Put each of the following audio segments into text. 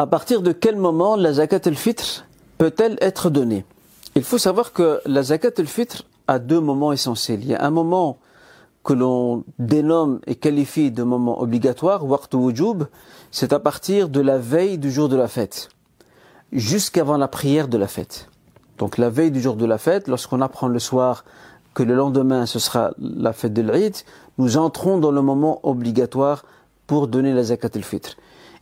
À partir de quel moment la zakat al-fitr peut-elle être donnée? Il faut savoir que la zakat al-fitr a deux moments essentiels. Il y a un moment que l'on dénomme et qualifie de moment obligatoire, waqt wujub, c'est à partir de la veille du jour de la fête, jusqu'avant la prière de la fête. Donc la veille du jour de la fête, lorsqu'on apprend le soir que le lendemain ce sera la fête de l'Eid, nous entrons dans le moment obligatoire pour donner la zakat al-fitr.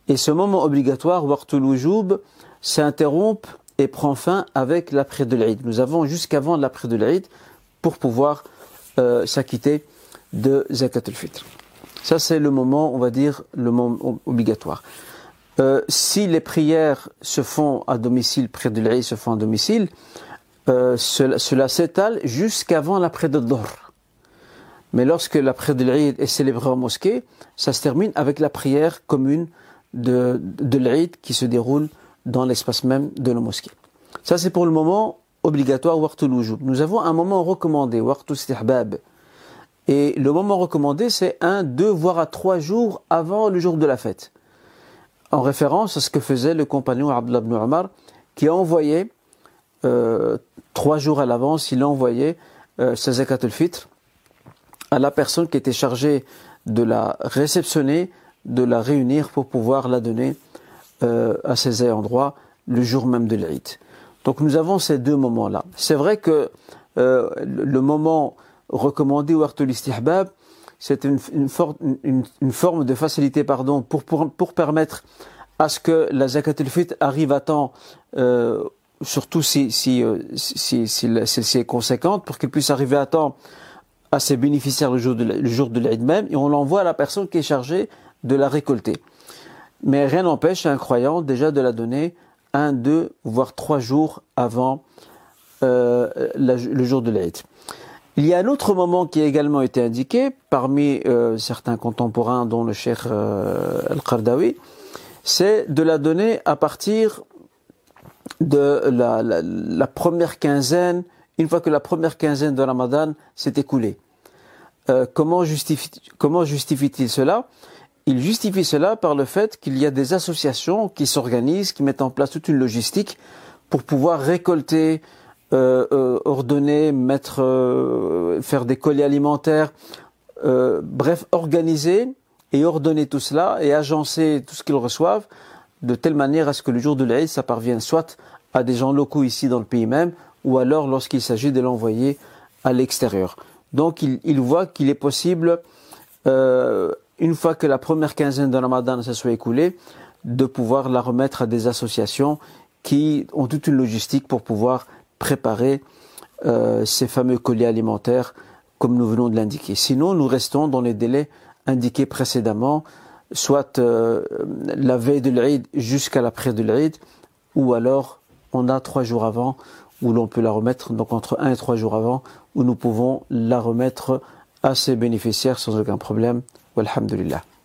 Et ce moment obligatoire, waqtul wujub, s'interrompt et prend fin avec l'après de l'Eid. Nous avons jusqu'avant l'après de l'Eid pour pouvoir euh, s'acquitter de zakat al-fitr. Ça c'est le moment, on va dire, le moment obligatoire. Euh, si les prières se font à domicile, près de l'Eid se font à domicile, euh, cela, s'étale jusqu'avant l'après de Dor. Mais lorsque l'après de l'Eid est célébré en mosquée, ça se termine avec la prière commune de, de l'Eid qui se déroule dans l'espace même de la mosquée. Ça c'est pour le moment obligatoire, waqtul wujub. Nous avons un moment recommandé, waqtul istihbab. Et le moment recommandé, c'est un, deux, voire à trois jours avant le jour de la fête. En référence à ce que faisait le compagnon Abdullah ibn Omar, qui a envoyé, euh, trois jours à l'avance, il a envoyé euh, sa zakat al-fitr à la personne qui était chargée de la réceptionner, de la réunir pour pouvoir la donner euh, à ses ayants droit le jour même de l'Eid. Donc nous avons ces deux moments-là. C'est vrai que euh, le moment recommandé ou istihbab, c'est une, forme de facilité pardon, pour, permettre à ce que la zakat al-fit arrive à temps, euh, surtout si, si, si, si est conséquente, pour qu'il puisse arriver à temps à ses bénéficiaires le jour de, le même, et on l'envoie à la personne qui est chargée de la récolter. Mais rien n'empêche un croyant déjà de la donner un, deux, voire trois jours avant euh, le jour de l'Eid. Il y a un autre moment qui a également été indiqué parmi euh, certains contemporains, dont le cheikh euh, Al-Qardawi, c'est de la donner à partir de la, première quinzaine, une fois que la première quinzaine de Ramadan s'est écoulée. Euh, comment justifie-t-il cela? Il justifie cela par le fait qu'il y a des associations qui s'organisent, qui mettent en place toute une logistique pour pouvoir récolter euh, euh, ordonner, mettre, euh, faire des colis alimentaires, bref, organiser et ordonner tout cela et agencer tout ce qu'ils reçoivent de telle manière à ce que le jour de l'Aïd, ça parvienne soit à des gens locaux ici dans le pays même, ou alors lorsqu'il s'agit de l'envoyer à l'extérieur. Donc il, il voit qu'il est possible, euh, une fois que la première quinzaine de Ramadan se soit écoulée, de pouvoir la remettre à des associations qui ont toute une logistique pour pouvoir préparer euh, ces fameux colis alimentaires comme nous venons de l'indiquer. Sinon, nous restons dans les délais indiqués précédemment, soit euh, la veille de l'Eid jusqu'à l'après de l'Eid, ou alors on a trois jours avant où l'on peut la remettre, donc entre un et trois jours avant, où nous pouvons la remettre à ses bénéficiaires sans aucun problème. والحمد لله.